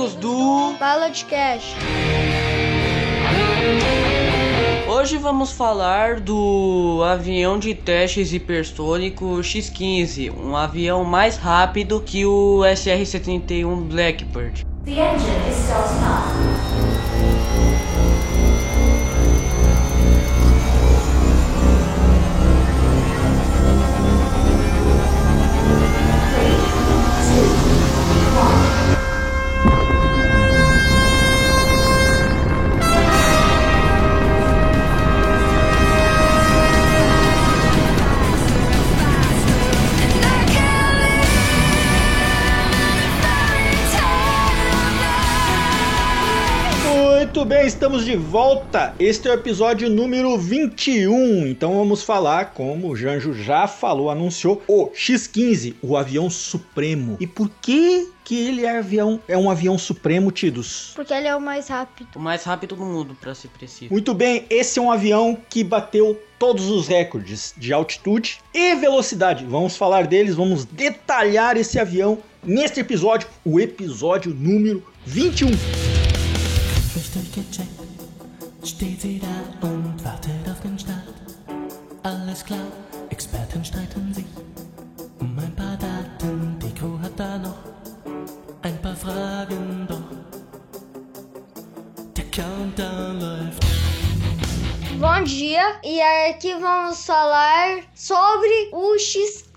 Amigos do Fala de Cash. Hoje vamos falar do avião de testes hipersônico X-15, um avião mais rápido que o SR-71 Blackbird. The engine is starting up. Estamos de volta. Este é o episódio número 21. Então vamos falar, como o Janjo já falou, anunciou, o X-15, o avião supremo. E por que que ele é, avião, é um avião supremo, Tidos? Porque ele é o mais rápido. O mais rápido do mundo, para ser preciso. Muito bem, esse é um avião que bateu todos os recordes de altitude e velocidade. Vamos falar deles, vamos detalhar esse avião neste episódio, o episódio número 21. Richtig gecheckt, steht sie da und wartet auf den Start. Alles klar, Experten streiten sich um ein paar Daten. Die Crew hat da noch ein paar Fragen, doch der Countdown läuft. Bom dia, e aqui vamos falar sobre o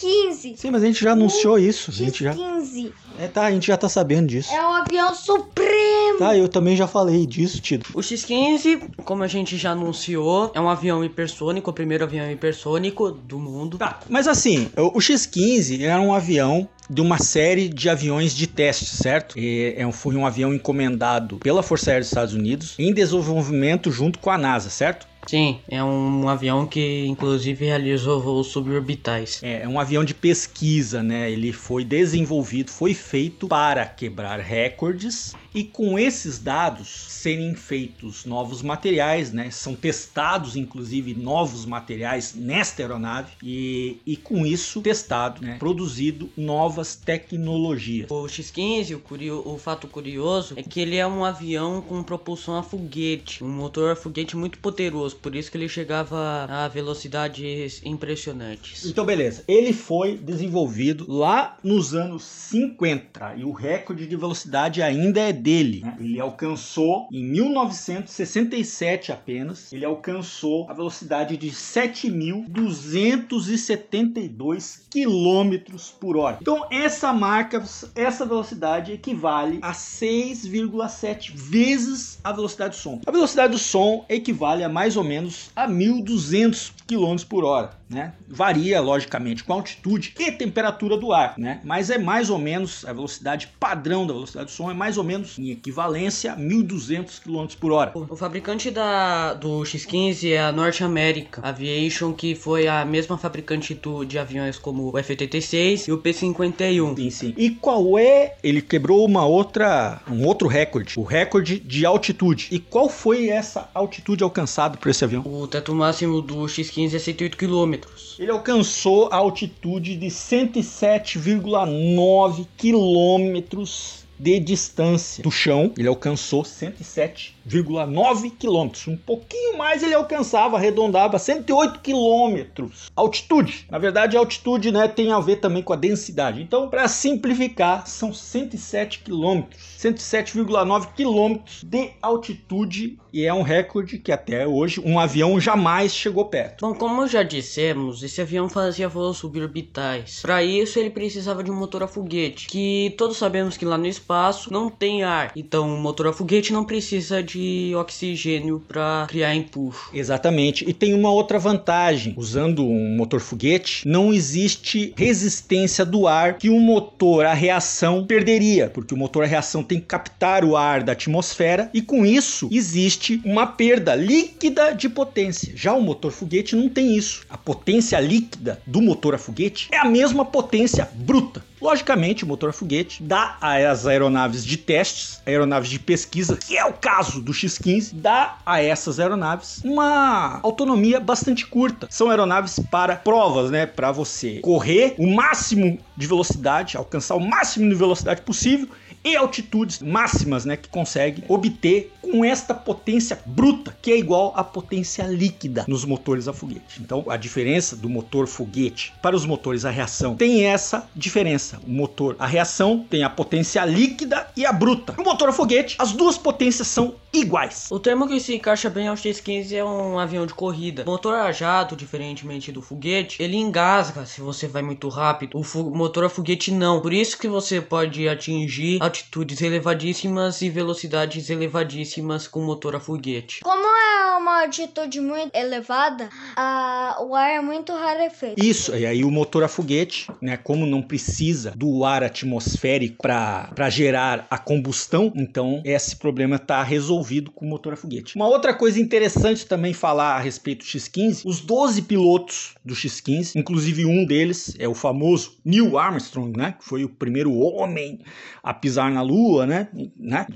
X-15. Sim, mas a gente já anunciou isso. A gente já. X-15 É, tá, a gente já tá sabendo disso. é um avião supremo. Tá, eu também já falei disso, Tido. O X-15, como a gente já anunciou, é um avião hipersônico, o primeiro avião hipersônico do mundo. Tá, mas assim, o o X-15 era um avião de uma série de aviões de teste, certo? E é um, foi um avião encomendado pela Força Aérea dos Estados Unidos em desenvolvimento junto com a NASA, certo? Sim, é um avião que inclusive realizou voos suborbitais. É, é um avião de pesquisa, né? Ele foi desenvolvido, foi feito para quebrar recordes e com esses dados serem feitos novos materiais, né? São testados, inclusive, novos materiais nesta aeronave e, e com isso testado, né? Produzido novas tecnologias. O X-15, o, curio- o fato curioso é que ele é um avião com propulsão a foguete, um motor a foguete muito poderoso, por isso que ele chegava a velocidades impressionantes. Então, beleza. Ele foi desenvolvido lá nos anos 50 e o recorde de velocidade ainda é dele. né? Ele alcançou em 1967 apenas. Ele alcançou a velocidade de 7.272 quilômetros por hora. Então, essa marca, essa velocidade equivale a 6,7 vezes a velocidade do som. A velocidade do som equivale a mais ou menos a 1.200 km por hora, né? Varia logicamente com a altitude e temperatura do ar, né? Mas é mais ou menos a velocidade padrão da velocidade do som é mais ou menos em equivalência a 1.200 km por hora. O fabricante da, do X-15 é a North American Aviation, que foi a mesma fabricante do- de aviões como o F-86 e o P-51. Sim, sim. E qual é? Ele quebrou uma outra, um outro recorde, o recorde de altitude. E qual foi essa altitude alcançada por esse avião? O teto máximo do X-15 é 108 km. Ele alcançou a altitude de 107,9 quilômetros de distância do chão. Ele alcançou 107,9 quilômetros. Um pouquinho mais ele alcançava, arredondava 108 quilômetros. Altitude. Na verdade, a altitude né, tem a ver também com a densidade. Então, para simplificar, são 107 quilômetros. 107,9 quilômetros de altitude e é um recorde que até hoje um avião jamais chegou perto. Bom, como já dissemos, esse avião fazia voos suborbitais. Para isso, ele precisava de um motor a foguete, que todos sabemos que lá no espaço não tem ar. Então, o motor a foguete não precisa de oxigênio para criar empuxo. Exatamente. E tem uma outra vantagem. Usando um motor foguete, não existe resistência do ar que um motor a reação perderia, porque o motor a reação tem que captar o ar da atmosfera e com isso existe uma perda líquida de potência. Já o motor foguete não tem isso. A potência líquida do motor a foguete é a mesma potência bruta. Logicamente, o motor foguete dá às aeronaves de testes, aeronaves de pesquisa, que é o caso do X-15, dá a essas aeronaves uma autonomia bastante curta. São aeronaves para provas, né? Para você correr o máximo de velocidade, alcançar o máximo de velocidade possível e altitudes máximas, né, que consegue obter com esta potência bruta, que é igual à potência líquida nos motores a foguete. Então, a diferença do motor foguete para os motores a reação tem essa diferença. O motor a reação tem a potência líquida e a bruta. No motor a foguete, as duas potências são iguais. O termo que se encaixa bem ao X-15 é um avião de corrida. O motor a jato, diferentemente do foguete, ele engasga se você vai muito rápido. O motor a foguete não. Por isso que você pode atingir altitudes elevadíssimas e velocidades elevadíssimas com motor a foguete. Como é uma altitude muito elevada, a- o ar é muito rarefeito. Isso, e aí o motor a foguete, né, como não precisa do ar atmosférico para gerar a combustão, então esse problema está resolvido com o motor a foguete. Uma outra coisa interessante também falar a respeito do X-15, os 12 pilotos do X-15, inclusive um deles é o famoso Neil Armstrong, né, que foi o primeiro homem a pisar na Lua, né, né?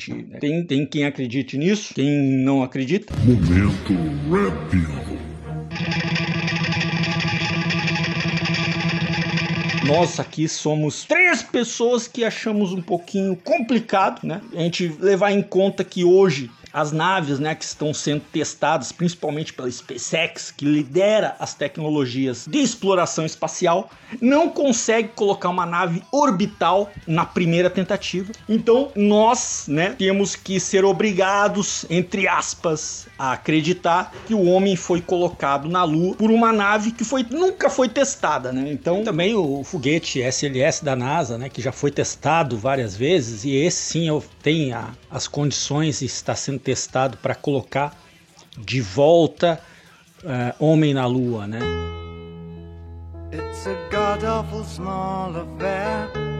Tem, tem quem acredite nisso, quem não acredita. Momento Red Pill. Nós aqui somos três pessoas que achamos um pouquinho complicado, né? A gente levar em conta que hoje as naves, né, que estão sendo testadas, principalmente pela SpaceX, que lidera as tecnologias de exploração espacial, não consegue colocar uma nave orbital na primeira tentativa. Então, nós, né, temos que ser obrigados, entre aspas, a acreditar que o homem foi colocado na Lua por uma nave que foi, nunca foi testada, né? Então, Também o foguete SLS da NASA, né, que já foi testado várias vezes, e esse sim tem a- as condições e está sendo testado para colocar de volta eh, homem na Lua, né? It's a god awful small affair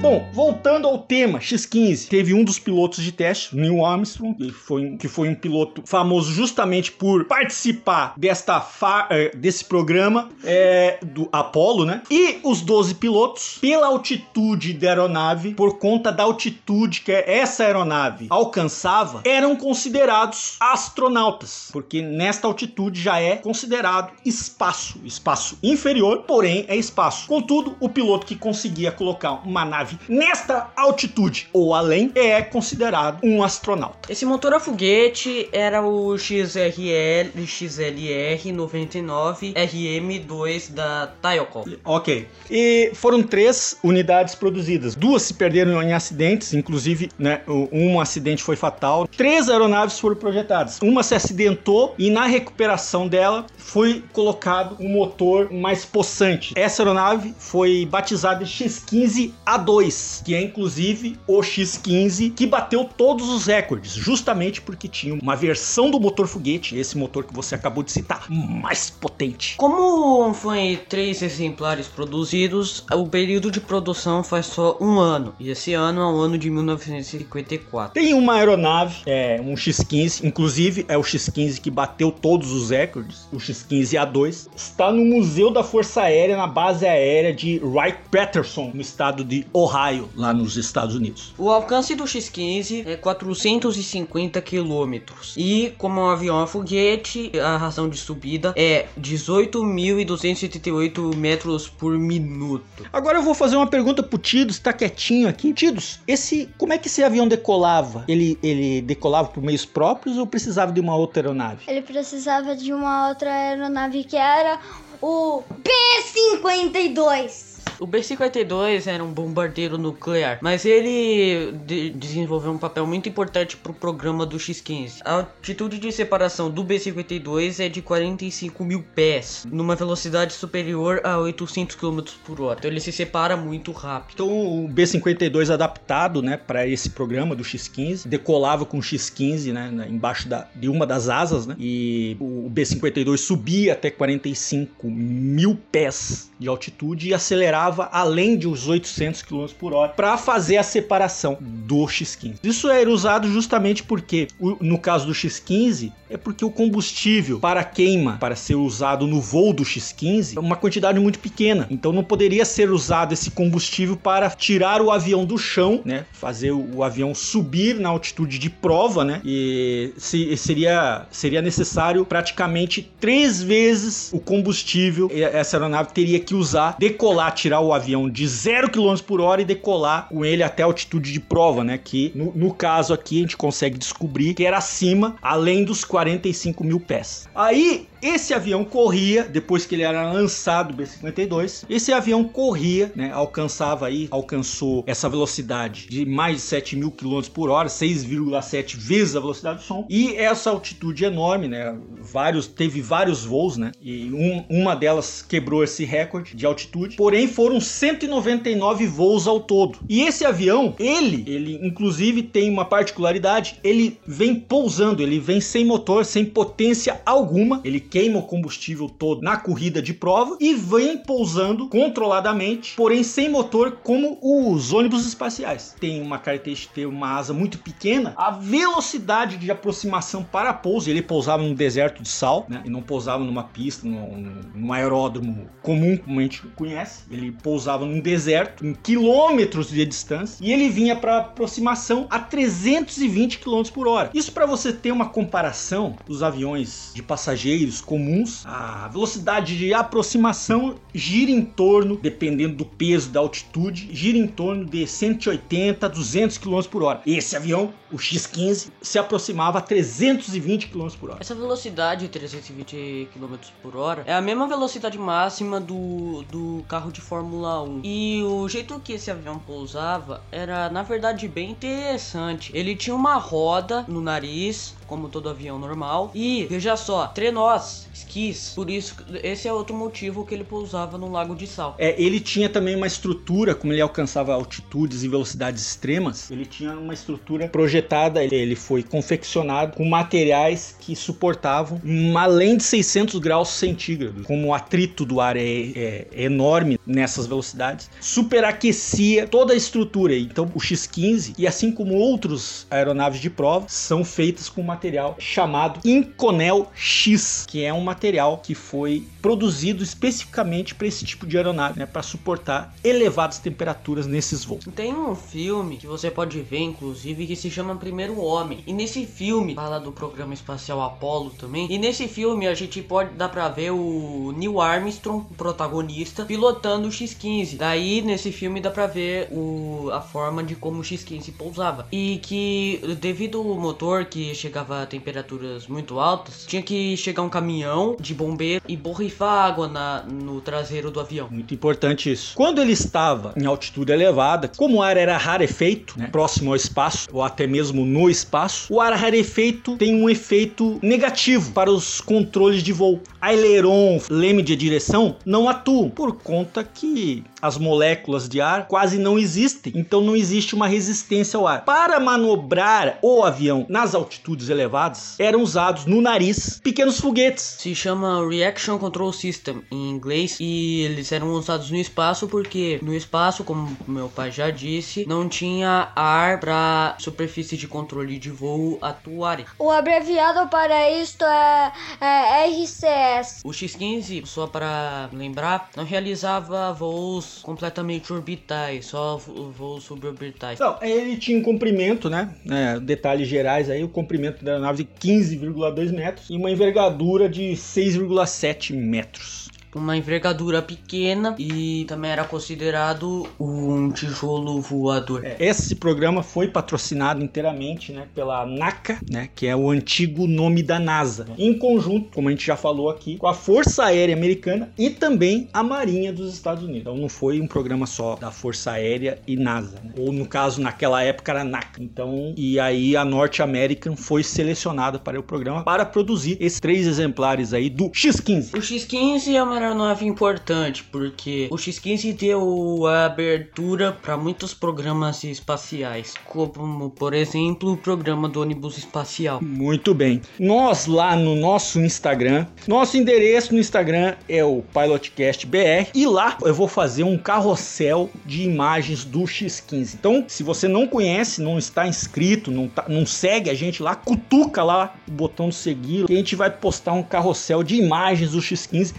Bom, voltando ao tema, X-15 teve um dos pilotos de teste, Neil Armstrong, que foi, um- que foi um piloto famoso justamente por participar desta fa- eh, desse programa eh, do Apollo, né? E os 12 pilotos, pela altitude da aeronave, por conta da altitude que essa aeronave alcançava, eram considerados astronautas, porque nesta altitude já é considerado espaço, espaço inferior, porém é espaço. Contudo, o piloto que conseguia colocar uma nave nesta altitude ou além é considerado um astronauta. Esse motor a foguete era o XRL, XLR 99 RM2 da Tayoko. Ok. E foram três unidades produzidas. Duas se perderam em acidentes, inclusive, né, um acidente foi fatal. Três aeronaves foram projetadas. Uma se acidentou e na recuperação dela foi colocado um motor mais possante. Essa aeronave foi batizada de X-15A2, que é inclusive o X-15 que bateu todos os recordes, justamente porque tinha uma versão do motor foguete, esse motor que você acabou de citar, mais potente. Como foi três exemplares produzidos, o período de produção faz só um ano. E esse ano é o ano de 1954. Tem uma aeronave, é um X-15, inclusive é o X-15 que bateu todos os recordes, o X-15A2, está no Museu da Força Aérea, na base aérea de Wright-Patterson, no estado de Ohio, lá nos Estados Unidos. O alcance do X-15 é 450 quilômetros. E como é um avião a foguete, a razão de subida é 18.278 metros por minuto. Agora eu vou fazer uma pergunta pro Tidos, tá quietinho aqui. Tidos, esse, como é que esse avião decolava? Ele, ele decolava por meios próprios ou precisava de uma outra aeronave? Ele precisava de uma outra aeronave que era o B-52. O B-52 era um bombardeiro nuclear, mas ele de- desenvolveu um papel muito importante para o programa do X-15. A altitude de separação do B-52 é de 45 mil pés, numa velocidade superior a 800 km por hora. Então ele se separa muito rápido. Então o B-52 adaptado, né, para esse programa do X-15, decolava com o X-15, né, embaixo da, de uma das asas, né, e o B-52 subia até 45 mil pés de altitude e acelerava além de os 800 km por hora para fazer a separação do X-15. Isso era usado justamente porque, no caso do X-15, é porque o combustível para queima, para ser usado no voo do X-15, é uma quantidade muito pequena. Então não poderia ser usado esse combustível para tirar o avião do chão, né? Fazer o, avião subir na altitude de prova, né? E se- seria, seria necessário praticamente três vezes o combustível. Essa aeronave teria que usar, decolar, tirar tirar o avião de 0 km por hora e decolar com ele até a altitude de prova, né? Que no, no caso aqui a gente consegue descobrir que era acima, além dos 45 mil pés. Aí esse avião corria, depois que ele era lançado, B-52, esse avião corria, né, alcançava aí, alcançou essa velocidade de mais de 7 mil km por hora, 6,7 vezes a velocidade do som, e essa altitude enorme, né, vários, teve vários voos, né, e um, uma delas quebrou esse recorde de altitude, porém foram 199 voos ao todo. E esse avião, ele, ele inclusive tem uma particularidade, ele vem pousando, ele vem sem motor, sem potência alguma, ele queima o combustível todo na corrida de prova e vem pousando controladamente, porém sem motor, como os ônibus espaciais. Tem uma característica ter uma asa muito pequena, a velocidade de aproximação para pouso, ele pousava no deserto de sal, né? E não pousava numa pista, num, num aeródromo comum, como a gente conhece. Ele pousava num deserto, em quilômetros de distância, e ele vinha para aproximação a 320 km por hora. Isso para você ter uma comparação dos aviões de passageiros comuns, a velocidade de aproximação gira em torno, dependendo do peso, da altitude, gira em torno de 180 a 200 km por hora. Esse avião, o X-15, se aproximava a 320 km por hora. Essa velocidade de 320 km por hora é a mesma velocidade máxima do, do carro de Fórmula 1. E o jeito que esse avião pousava era, na verdade, bem interessante. Ele tinha uma roda no nariz, como todo avião normal. E, veja só, trenós, esquis. Por isso, esse é outro motivo que ele pousava no Lago de Sal. É, ele tinha também uma estrutura, como ele alcançava altitudes e velocidades extremas, ele tinha uma estrutura projetada, ele, foi confeccionado com materiais que suportavam uma além de 600 graus centígrados. Como o atrito do ar é, é- é enorme nessas velocidades, superaquecia toda a estrutura. Então o X-15 e assim como outros aeronaves de prova são feitas com material chamado Inconel X, que é um material que foi produzido especificamente para esse tipo de aeronave, né, para suportar elevadas temperaturas nesses voos. Tem um filme que você pode ver, inclusive, que se chama Primeiro Homem. E nesse filme fala do programa espacial Apollo também. E nesse filme a gente pode dar pra ver o Neil Armstrong, o protagonista, pilotando o X-15. Daí nesse filme dá pra ver o, a forma de como o X-15 pousava. E que devido ao motor que chegava a temperaturas muito altas, tinha que chegar um caminhão de bombeiro e borrifar água na, no traseiro do avião. Muito importante isso. Quando ele estava em altitude elevada, como o ar era rarefeito, né, próximo ao espaço, ou até mesmo no espaço, o ar rarefeito tem um efeito negativo para os controles de voo. Aileron, leme de direção, não atuam, por conta que as moléculas de ar quase não existem, então não existe uma resistência ao ar. Para manobrar o avião nas altitudes elevadas, eram usados no nariz pequenos foguetes. Se chama Reaction Control System em inglês e eles eram usados no espaço porque no espaço, como meu pai já disse, não tinha ar para superfície de controle de voo atuarem. O abreviado para isto é, é RCS. O X-15, só para lembrar, não realizava voos completamente orbitais, só vo- voos suborbitais. Então, ele tinha um comprimento, né? É, detalhes gerais aí, o comprimento da aeronave de 15,2 metros e uma envergadura de 6,7 metros. Uma envergadura pequena e também era considerado um tijolo voador. É, Esse programa foi patrocinado inteiramente né, pela NACA, né, que é o antigo nome da NASA, em conjunto, como a gente já falou aqui, com a Força Aérea Americana e também a Marinha dos Estados Unidos. Então não foi um programa só da Força Aérea e NASA, né? ou no caso naquela época era NACA. Então e aí a Norte American foi selecionada para o programa para produzir esses três exemplares aí do X-15. O X-15 é uma aeronave importante porque o X-15 deu a abertura para muitos programas espaciais, como por exemplo o programa do ônibus espacial. Muito bem. Nós lá no nosso Instagram, nosso endereço no Instagram é o PilotCastBR e lá eu vou fazer um carrossel de imagens do X15. Então, se você não conhece, não está inscrito, não, tá- não segue a gente lá, cutuca lá o botão de seguir que a gente vai postar um carrossel de imagens do X15.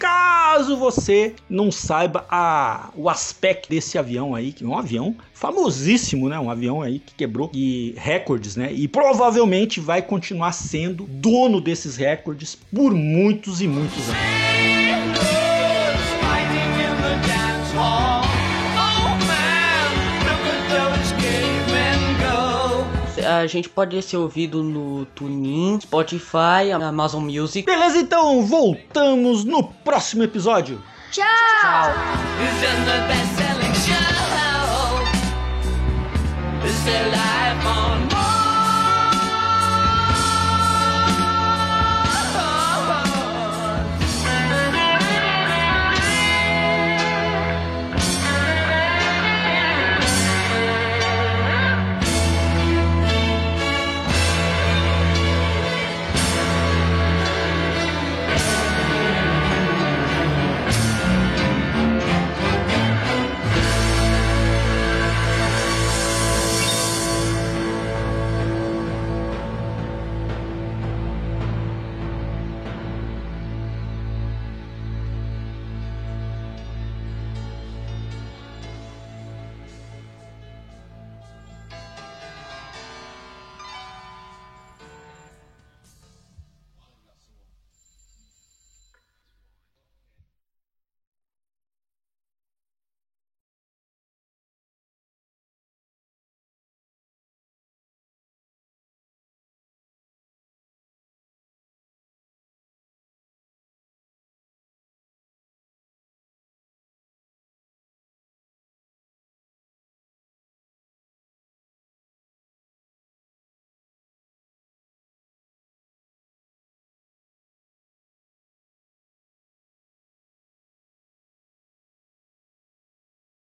Caso você não saiba a, o aspecto desse avião aí, que é um avião famosíssimo, né? Um avião aí que quebrou e recordes, né? E provavelmente vai continuar sendo dono desses recordes por muitos e muitos anos. A gente pode ser ouvido no TuneIn, Spotify, Amazon Music. Beleza, então voltamos no próximo episódio. Tchau! Tchau.